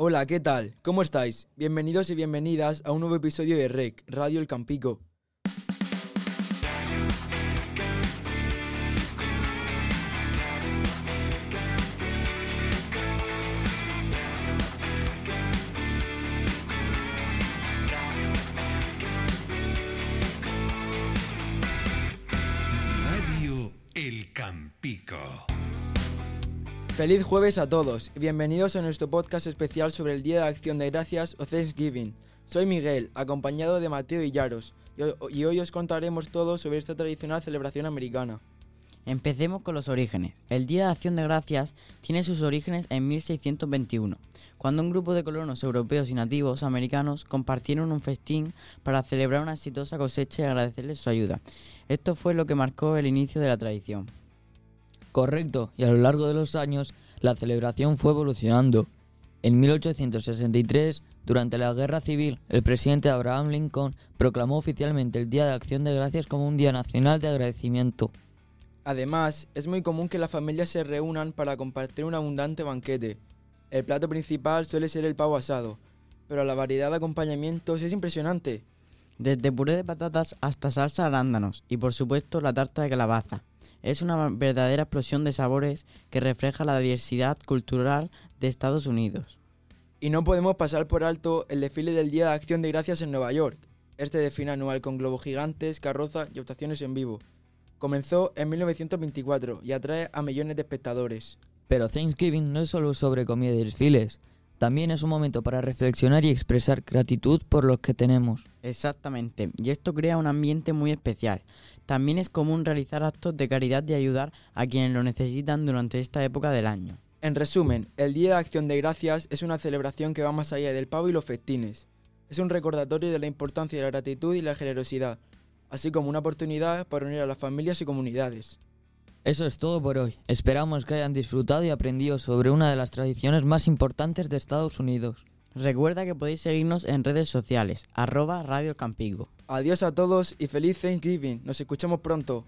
Hola, ¿qué tal? ¿Cómo estáis? Bienvenidos y bienvenidas a un nuevo episodio de REC, Radio El Campico. Radio El Campico. Feliz jueves a todos y bienvenidos a nuestro podcast especial sobre el Día de Acción de Gracias o Thanksgiving. Soy Miguel, acompañado de Mateo y Yaros, y ho- y hoy os contaremos todo sobre esta tradicional celebración americana. Empecemos con los orígenes. El Día de Acción de Gracias tiene sus orígenes en 1621, cuando un grupo de colonos europeos y nativos americanos compartieron un festín para celebrar una exitosa cosecha y agradecerles su ayuda. Esto fue lo que marcó el inicio de la tradición. Correcto, y a lo largo de los años la celebración fue evolucionando. En 1863, durante la Guerra Civil, el presidente Abraham Lincoln proclamó oficialmente el Día de Acción de Gracias como un día nacional de agradecimiento. Además, es muy común que las familias se reúnan para compartir un abundante banquete. El plato principal suele ser el pavo asado, pero la variedad de acompañamientos es impresionante. Desde puré de patatas hasta salsa de arándanos y por supuesto la tarta de calabaza. Es una verdadera explosión de sabores que refleja la diversidad cultural de Estados Unidos. Y no podemos pasar por alto el desfile del Día de Acción de Gracias en Nueva York. Este desfile anual con globos gigantes, carrozas y actuaciones en vivo. Comenzó en 1924 y atrae a millones de espectadores. Pero Thanksgiving no es solo sobre comida y desfiles, también es un momento para reflexionar y expresar gratitud por lo que tenemos. Exactamente, y esto crea un ambiente muy especial. También es común realizar actos de caridad y ayudar a quienes lo necesitan durante esta época del año. En resumen, el Día de Acción de Gracias es una celebración que va más allá del pavo y los festines. Es un recordatorio de la importancia de la gratitud y la generosidad, así como una oportunidad para unir a las familias y comunidades. Eso es todo por hoy. Esperamos que hayan disfrutado y aprendido sobre una de las tradiciones más importantes de Estados Unidos. Recuerda que podéis seguirnos en redes sociales, arroba Radio Campigo. Adiós a todos y feliz Thanksgiving. Nos escuchamos pronto.